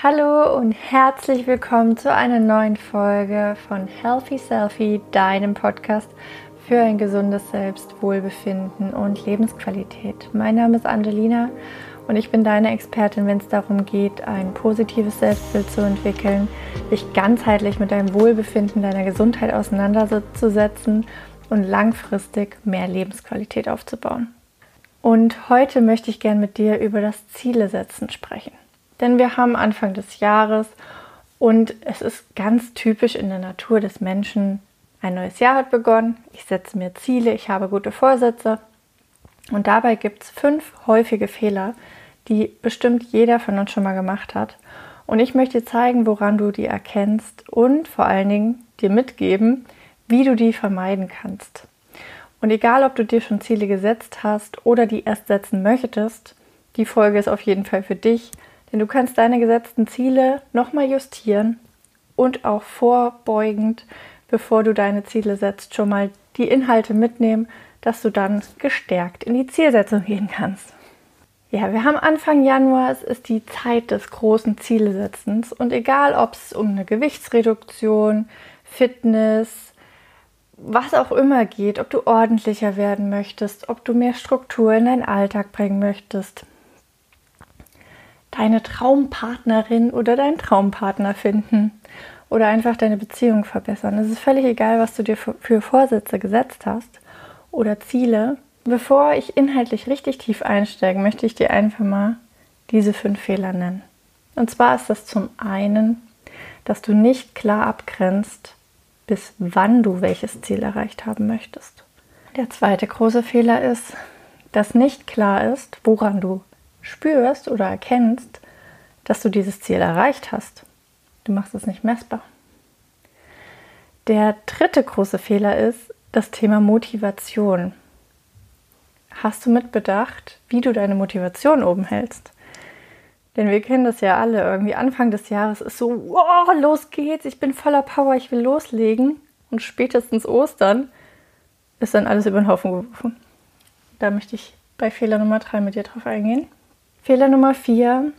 Hallo und herzlich willkommen zu einer neuen Folge von Healthy Selfie, deinem Podcast für ein gesundes Selbstwohlbefinden und Lebensqualität. Mein Name ist Angelina und ich bin deine Expertin, wenn es darum geht, ein positives Selbstbild zu entwickeln, dich ganzheitlich mit deinem Wohlbefinden, deiner Gesundheit auseinanderzusetzen und langfristig mehr Lebensqualität aufzubauen. Und heute möchte ich gern mit dir über das Ziele setzen sprechen. Denn wir haben Anfang des Jahres und es ist ganz typisch in der Natur des Menschen, ein neues Jahr hat begonnen, ich setze mir Ziele, ich habe gute Vorsätze und dabei gibt es fünf häufige Fehler, die bestimmt jeder von uns schon mal gemacht hat. Und ich möchte zeigen, woran du die erkennst und vor allen Dingen dir mitgeben, wie du die vermeiden kannst. Und egal, ob du dir schon Ziele gesetzt hast oder die erst setzen möchtest, die Folge ist auf jeden Fall für dich, denn du kannst deine gesetzten Ziele nochmal justieren und auch vorbeugend, bevor du deine Ziele setzt, schon mal die Inhalte mitnehmen, dass du dann gestärkt in die Zielsetzung gehen kannst. Ja, wir haben Anfang Januar, es ist die Zeit des großen Zielsetzens und egal, ob es um eine Gewichtsreduktion, Fitness, was auch immer geht, ob du ordentlicher werden möchtest, ob du mehr Struktur in deinen Alltag bringen möchtest, deine Traumpartnerin oder deinen Traumpartner finden oder einfach deine Beziehung verbessern. Es ist völlig egal, was du dir für Vorsätze gesetzt hast oder Ziele. Bevor ich inhaltlich richtig tief einsteige, möchte ich dir einfach mal diese fünf Fehler nennen. Und zwar ist das zum einen, dass du nicht klar abgrenzt, bis wann du welches Ziel erreicht haben möchtest. Der zweite große Fehler ist, dass nicht klar ist, woran du spürst oder erkennst, dass du dieses Ziel erreicht hast. Du machst es nicht messbar. Der dritte große Fehler ist das Thema Motivation. Hast du mitbedacht, wie du deine Motivation oben hältst? Denn wir kennen das ja alle. Irgendwie Anfang des Jahres ist so, wow, los geht's, ich bin voller Power, ich will loslegen. Und spätestens Ostern ist dann alles über den Haufen geworfen. Da möchte ich bei Fehler Nummer drei mit dir drauf eingehen. Fehler Nummer vier,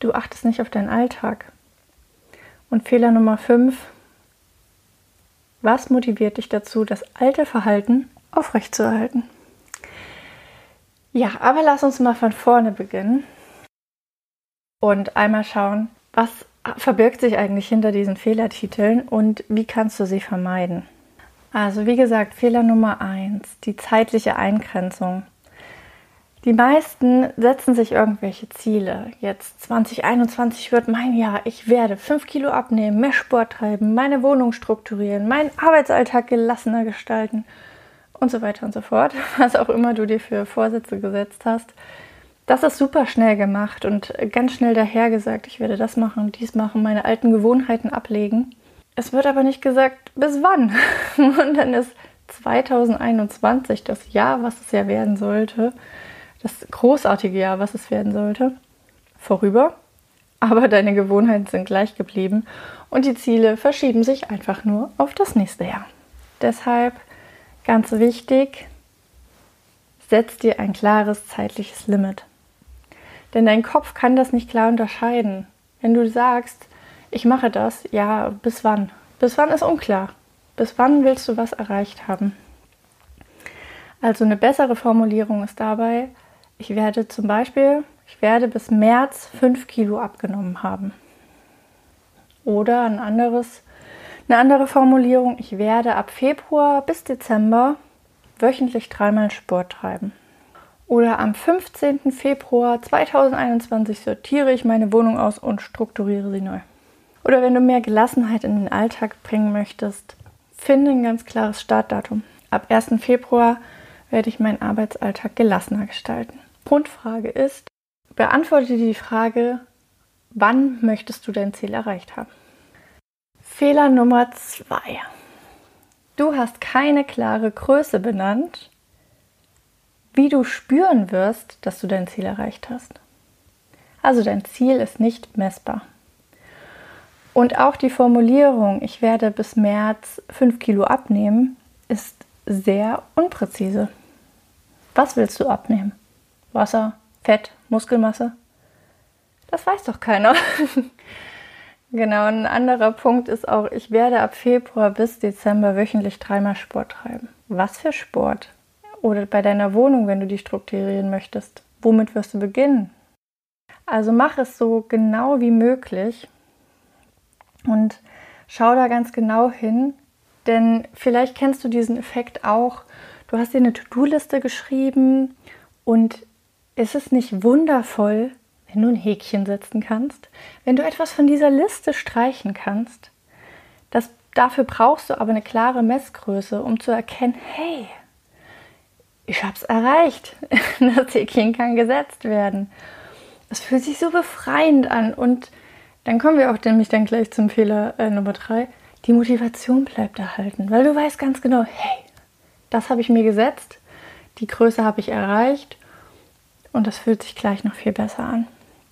du achtest nicht auf deinen Alltag. Und Fehler Nummer fünf, was motiviert dich dazu, das alte Verhalten aufrechtzuerhalten? Ja, aber lass uns mal von vorne beginnen und einmal schauen, was verbirgt sich eigentlich hinter diesen Fehlertiteln und wie kannst du sie vermeiden. Also wie gesagt, Fehler Nummer eins, die zeitliche Eingrenzung. Die meisten setzen sich irgendwelche Ziele. Jetzt 2021 wird mein Jahr. Ich werde 5 Kilo abnehmen, mehr Sport treiben, meine Wohnung strukturieren, meinen Arbeitsalltag gelassener gestalten und so weiter und so fort. Was auch immer du dir für Vorsätze gesetzt hast. Das ist super schnell gemacht und ganz schnell dahergesagt, ich werde das machen, dies machen, meine alten Gewohnheiten ablegen. Es wird aber nicht gesagt, bis wann. Und dann ist 2021 das Jahr, was es ja werden sollte das großartige Jahr, was es werden sollte, vorüber. Aber deine Gewohnheiten sind gleich geblieben und die Ziele verschieben sich einfach nur auf das nächste Jahr. Deshalb ganz wichtig, setz dir ein klares zeitliches Limit. Denn dein Kopf kann das nicht klar unterscheiden. Wenn du sagst, ich mache das, ja, bis wann? Bis wann ist unklar. Bis wann willst du was erreicht haben? Also eine bessere Formulierung ist dabei, ich werde zum Beispiel, ich werde bis März 5 Kilo abgenommen haben. Oder ein anderes, eine andere Formulierung, ich werde ab Februar bis Dezember wöchentlich dreimal Sport treiben. Oder am 15. Februar 2021 sortiere ich meine Wohnung aus und strukturiere sie neu. Oder wenn du mehr Gelassenheit in den Alltag bringen möchtest, finde ein ganz klares Startdatum. Ab 1. Februar werde ich meinen Arbeitsalltag gelassener gestalten. Grundfrage ist, beantworte die Frage, wann möchtest du dein Ziel erreicht haben? Fehler Nummer zwei. Du hast keine klare Größe benannt, wie du spüren wirst, dass du dein Ziel erreicht hast. Also dein Ziel ist nicht messbar. Und auch die Formulierung, ich werde bis März 5 Kilo abnehmen, ist sehr unpräzise. Was willst du abnehmen? Wasser, Fett, Muskelmasse. Das weiß doch keiner. genau, ein anderer Punkt ist auch, ich werde ab Februar bis Dezember wöchentlich dreimal Sport treiben. Was für Sport? Oder bei deiner Wohnung, wenn du die strukturieren möchtest. Womit wirst du beginnen? Also mach es so genau wie möglich und schau da ganz genau hin, denn vielleicht kennst du diesen Effekt auch. Du hast dir eine To-Do-Liste geschrieben und ist es nicht wundervoll, wenn du ein Häkchen setzen kannst, wenn du etwas von dieser Liste streichen kannst? Das, dafür brauchst du aber eine klare Messgröße, um zu erkennen, hey, ich habe es erreicht. Das Häkchen kann gesetzt werden. Es fühlt sich so befreiend an. Und dann kommen wir auch nämlich dann gleich zum Fehler äh, Nummer drei. Die Motivation bleibt erhalten, weil du weißt ganz genau, hey, das habe ich mir gesetzt, die Größe habe ich erreicht und das fühlt sich gleich noch viel besser an.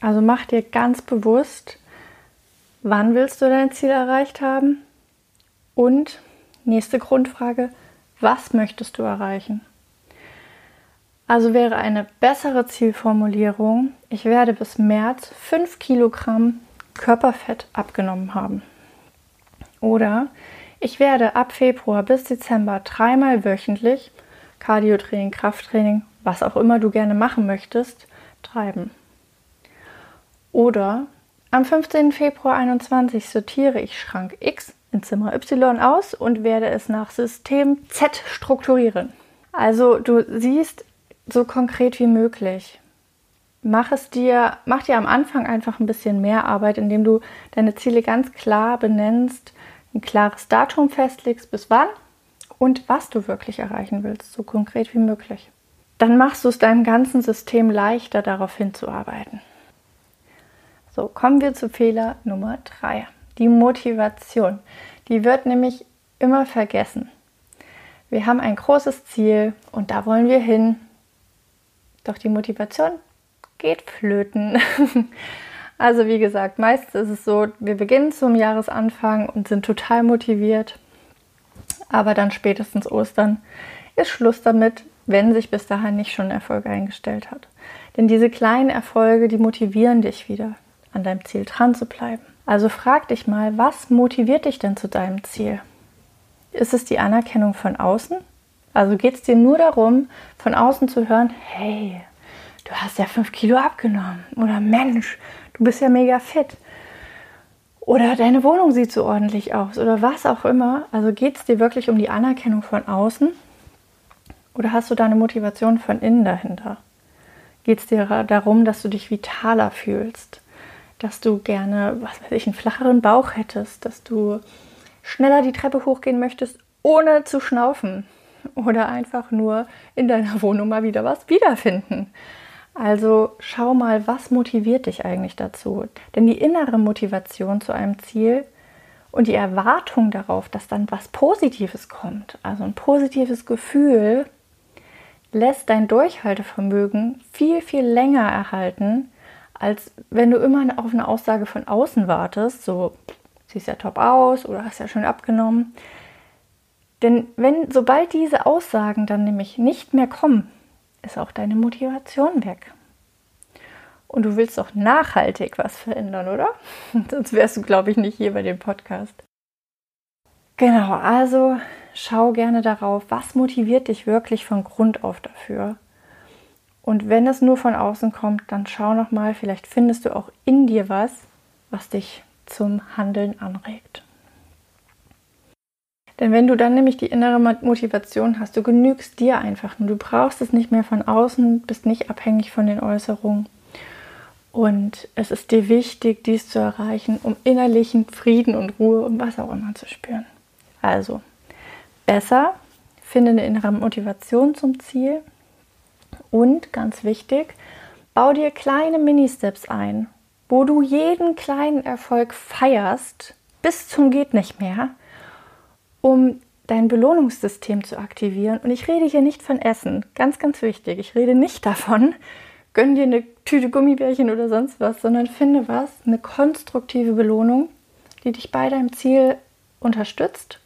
Also mach dir ganz bewusst, wann willst du dein Ziel erreicht haben? Und nächste Grundfrage, was möchtest du erreichen? Also wäre eine bessere Zielformulierung, ich werde bis März 5 Kilogramm Körperfett abgenommen haben. Oder ich werde ab Februar bis Dezember dreimal wöchentlich Cardiotraining, Krafttraining, was auch immer du gerne machen möchtest, treiben. Oder am 15. Februar 21 sortiere ich Schrank X in Zimmer Y aus und werde es nach System Z strukturieren. Also du siehst, so konkret wie möglich. Mach es dir, mach dir am Anfang einfach ein bisschen mehr Arbeit, indem du deine Ziele ganz klar benennst, ein klares Datum festlegst, bis wann und was du wirklich erreichen willst, so konkret wie möglich. Dann machst du es deinem ganzen System leichter, darauf hinzuarbeiten. So, kommen wir zu Fehler Nummer drei: Die Motivation. Die wird nämlich immer vergessen. Wir haben ein großes Ziel und da wollen wir hin doch die Motivation geht flöten. also wie gesagt, meistens ist es so, wir beginnen zum Jahresanfang und sind total motiviert. Aber dann spätestens Ostern ist Schluss damit, wenn sich bis dahin nicht schon Erfolg eingestellt hat. Denn diese kleinen Erfolge, die motivieren dich wieder, an deinem Ziel dran zu bleiben. Also frag dich mal, was motiviert dich denn zu deinem Ziel? Ist es die Anerkennung von außen? Also geht es dir nur darum, von außen zu hören, hey, du hast ja fünf Kilo abgenommen. Oder Mensch, du bist ja mega fit. Oder deine Wohnung sieht so ordentlich aus. Oder was auch immer. Also geht es dir wirklich um die Anerkennung von außen? Oder hast du da eine Motivation von innen dahinter? Geht es dir darum, dass du dich vitaler fühlst? Dass du gerne, was weiß ich, einen flacheren Bauch hättest? Dass du schneller die Treppe hochgehen möchtest, ohne zu schnaufen? oder einfach nur in deiner Wohnung mal wieder was wiederfinden. Also schau mal, was motiviert dich eigentlich dazu? Denn die innere Motivation zu einem Ziel und die Erwartung darauf, dass dann was Positives kommt, also ein positives Gefühl, lässt dein Durchhaltevermögen viel, viel länger erhalten, als wenn du immer auf eine Aussage von außen wartest, so siehst ja top aus oder hast ja schon abgenommen. Denn wenn, sobald diese Aussagen dann nämlich nicht mehr kommen, ist auch deine Motivation weg. Und du willst auch nachhaltig was verändern, oder? Sonst wärst du, glaube ich, nicht hier bei dem Podcast. Genau, also schau gerne darauf, was motiviert dich wirklich von Grund auf dafür. Und wenn es nur von außen kommt, dann schau nochmal, vielleicht findest du auch in dir was, was dich zum Handeln anregt. Denn wenn du dann nämlich die innere Motivation hast, du genügst dir einfach nur, du brauchst es nicht mehr von außen, bist nicht abhängig von den Äußerungen. Und es ist dir wichtig, dies zu erreichen, um innerlichen Frieden und Ruhe und was auch immer zu spüren. Also, besser, finde eine innere Motivation zum Ziel. Und ganz wichtig, bau dir kleine Mini-Steps ein, wo du jeden kleinen Erfolg feierst, bis zum geht nicht mehr um dein Belohnungssystem zu aktivieren. Und ich rede hier nicht von Essen, ganz, ganz wichtig. Ich rede nicht davon, gönn dir eine Tüte Gummibärchen oder sonst was, sondern finde was, eine konstruktive Belohnung, die dich bei deinem Ziel unterstützt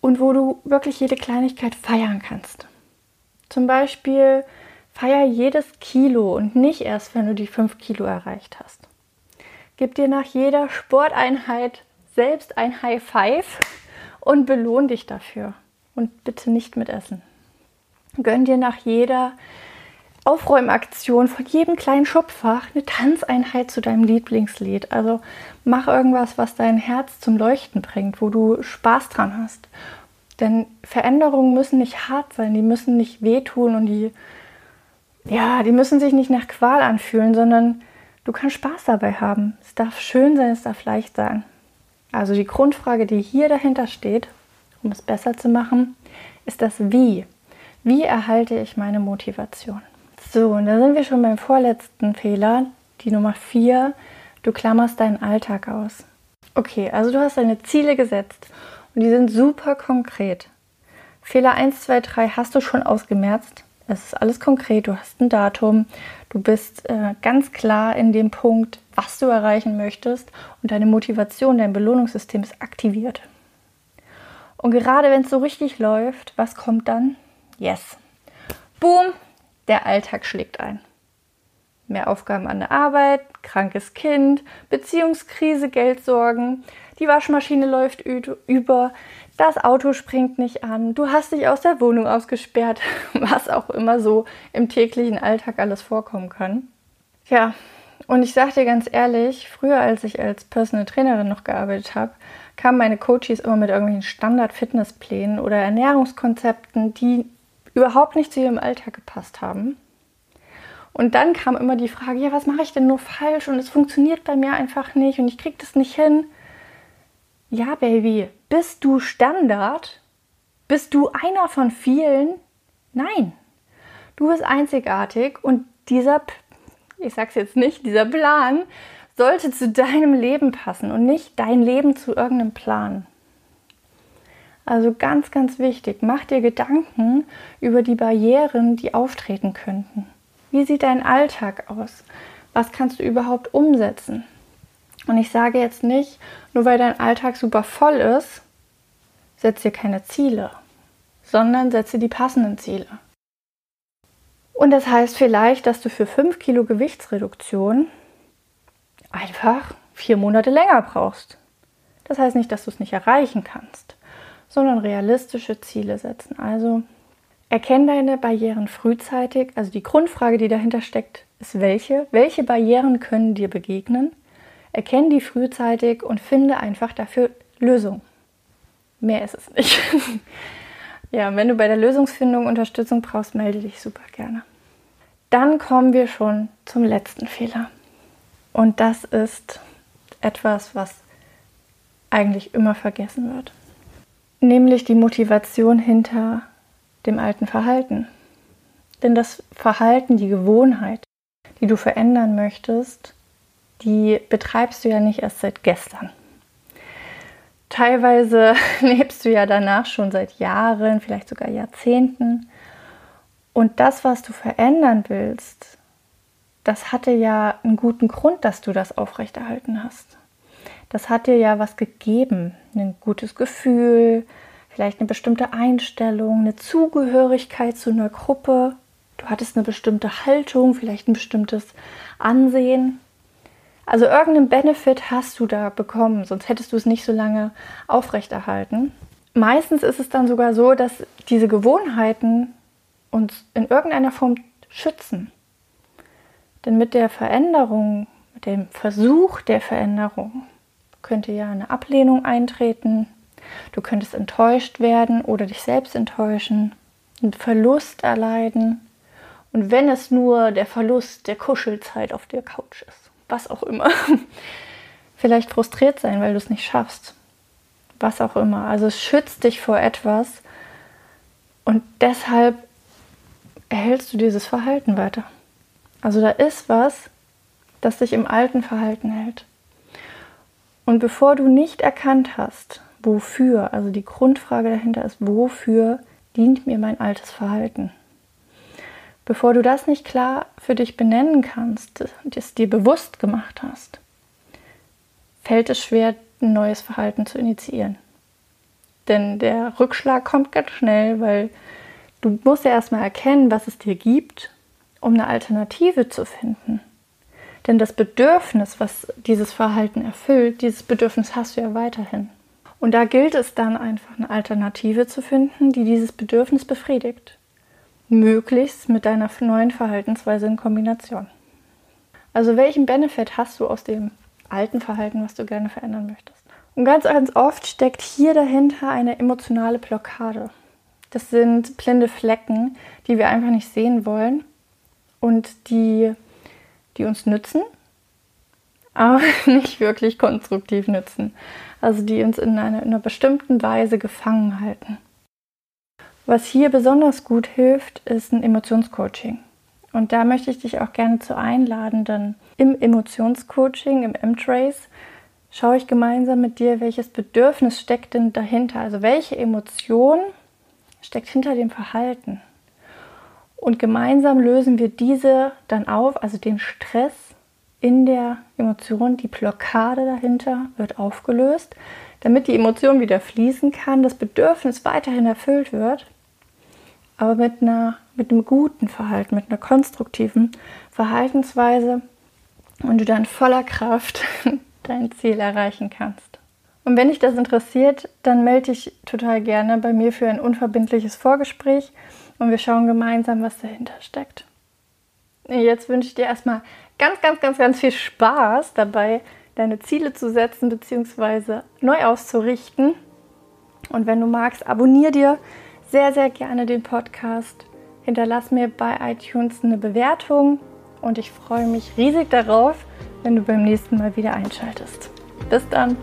und wo du wirklich jede Kleinigkeit feiern kannst. Zum Beispiel feier jedes Kilo und nicht erst, wenn du die 5 Kilo erreicht hast. Gib dir nach jeder Sporteinheit selbst ein High Five und belohn dich dafür. Und bitte nicht mit Essen. Gönn dir nach jeder Aufräumaktion von jedem kleinen Schubfach eine Tanzeinheit zu deinem Lieblingslied. Also mach irgendwas, was dein Herz zum Leuchten bringt, wo du Spaß dran hast. Denn Veränderungen müssen nicht hart sein, die müssen nicht wehtun und die, ja, die müssen sich nicht nach Qual anfühlen, sondern du kannst Spaß dabei haben. Es darf schön sein, es darf leicht sein. Also die Grundfrage, die hier dahinter steht, um es besser zu machen, ist das Wie. Wie erhalte ich meine Motivation? So, und da sind wir schon beim vorletzten Fehler, die Nummer 4. Du klammerst deinen Alltag aus. Okay, also du hast deine Ziele gesetzt und die sind super konkret. Fehler 1, 2, 3 hast du schon ausgemerzt. Es ist alles konkret, du hast ein Datum, du bist äh, ganz klar in dem Punkt, was du erreichen möchtest und deine Motivation, dein Belohnungssystem ist aktiviert. Und gerade wenn es so richtig läuft, was kommt dann? Yes. Boom, der Alltag schlägt ein. Mehr Aufgaben an der Arbeit, krankes Kind, Beziehungskrise, Geldsorgen, die Waschmaschine läuft über, das Auto springt nicht an, du hast dich aus der Wohnung ausgesperrt, was auch immer so im täglichen Alltag alles vorkommen kann. Ja, und ich sage dir ganz ehrlich, früher als ich als Personal Trainerin noch gearbeitet habe, kamen meine Coaches immer mit irgendwelchen Standard-Fitnessplänen oder Ernährungskonzepten, die überhaupt nicht zu ihrem Alltag gepasst haben. Und dann kam immer die Frage, ja, was mache ich denn nur falsch und es funktioniert bei mir einfach nicht und ich kriege das nicht hin. Ja, Baby, bist du Standard? Bist du einer von vielen? Nein. Du bist einzigartig und dieser, ich sag's jetzt nicht, dieser Plan sollte zu deinem Leben passen und nicht dein Leben zu irgendeinem Plan. Also ganz, ganz wichtig, mach dir Gedanken über die Barrieren, die auftreten könnten. Wie sieht dein Alltag aus? Was kannst du überhaupt umsetzen? Und ich sage jetzt nicht, nur weil dein Alltag super voll ist, setze dir keine Ziele, sondern setze die passenden Ziele. Und das heißt vielleicht, dass du für 5 Kilo Gewichtsreduktion einfach vier Monate länger brauchst. Das heißt nicht, dass du es nicht erreichen kannst sondern realistische Ziele setzen. Also erkenne deine Barrieren frühzeitig. Also die Grundfrage, die dahinter steckt, ist welche? Welche Barrieren können dir begegnen? Erkenne die frühzeitig und finde einfach dafür Lösungen. Mehr ist es nicht. ja, wenn du bei der Lösungsfindung Unterstützung brauchst, melde dich super gerne. Dann kommen wir schon zum letzten Fehler. Und das ist etwas, was eigentlich immer vergessen wird nämlich die Motivation hinter dem alten Verhalten. Denn das Verhalten, die Gewohnheit, die du verändern möchtest, die betreibst du ja nicht erst seit gestern. Teilweise lebst du ja danach schon seit Jahren, vielleicht sogar Jahrzehnten. Und das, was du verändern willst, das hatte ja einen guten Grund, dass du das aufrechterhalten hast das hat dir ja was gegeben. Ein gutes Gefühl, vielleicht eine bestimmte Einstellung, eine Zugehörigkeit zu einer Gruppe. Du hattest eine bestimmte Haltung, vielleicht ein bestimmtes Ansehen. Also irgendeinen Benefit hast du da bekommen, sonst hättest du es nicht so lange aufrechterhalten. Meistens ist es dann sogar so, dass diese Gewohnheiten uns in irgendeiner Form schützen. Denn mit der Veränderung, mit dem Versuch der Veränderung, könnte ja eine Ablehnung eintreten. Du könntest enttäuscht werden oder dich selbst enttäuschen, einen Verlust erleiden. Und wenn es nur der Verlust der Kuschelzeit auf der Couch ist, was auch immer. Vielleicht frustriert sein, weil du es nicht schaffst. Was auch immer. Also es schützt dich vor etwas und deshalb erhältst du dieses Verhalten weiter. Also da ist was, das dich im alten Verhalten hält. Und bevor du nicht erkannt hast, wofür, also die Grundfrage dahinter ist, wofür dient mir mein altes Verhalten? Bevor du das nicht klar für dich benennen kannst, es dir bewusst gemacht hast, fällt es schwer, ein neues Verhalten zu initiieren. Denn der Rückschlag kommt ganz schnell, weil du musst ja erstmal erkennen, was es dir gibt, um eine Alternative zu finden. Denn das Bedürfnis, was dieses Verhalten erfüllt, dieses Bedürfnis hast du ja weiterhin. Und da gilt es dann einfach eine Alternative zu finden, die dieses Bedürfnis befriedigt. Möglichst mit deiner neuen Verhaltensweise in Kombination. Also welchen Benefit hast du aus dem alten Verhalten, was du gerne verändern möchtest? Und ganz, ganz oft steckt hier dahinter eine emotionale Blockade. Das sind blinde Flecken, die wir einfach nicht sehen wollen und die, die uns nützen, aber nicht wirklich konstruktiv nützen. Also die uns in einer, in einer bestimmten Weise gefangen halten. Was hier besonders gut hilft, ist ein Emotionscoaching. Und da möchte ich dich auch gerne zu einladen, denn im Emotionscoaching, im M-Trace, schaue ich gemeinsam mit dir, welches Bedürfnis steckt denn dahinter. Also welche Emotion steckt hinter dem Verhalten. Und gemeinsam lösen wir diese dann auf, also den Stress in der Emotion, die Blockade dahinter wird aufgelöst, damit die Emotion wieder fließen kann, das Bedürfnis weiterhin erfüllt wird, aber mit, einer, mit einem guten Verhalten, mit einer konstruktiven Verhaltensweise. Und du dann voller Kraft dein Ziel erreichen kannst. Und wenn dich das interessiert, dann melde dich total gerne bei mir für ein unverbindliches Vorgespräch und wir schauen gemeinsam, was dahinter steckt. Jetzt wünsche ich dir erstmal ganz, ganz, ganz, ganz viel Spaß dabei, deine Ziele zu setzen bzw. neu auszurichten. Und wenn du magst, abonniere dir sehr, sehr gerne den Podcast. Hinterlass mir bei iTunes eine Bewertung und ich freue mich riesig darauf, wenn du beim nächsten Mal wieder einschaltest. Bis dann!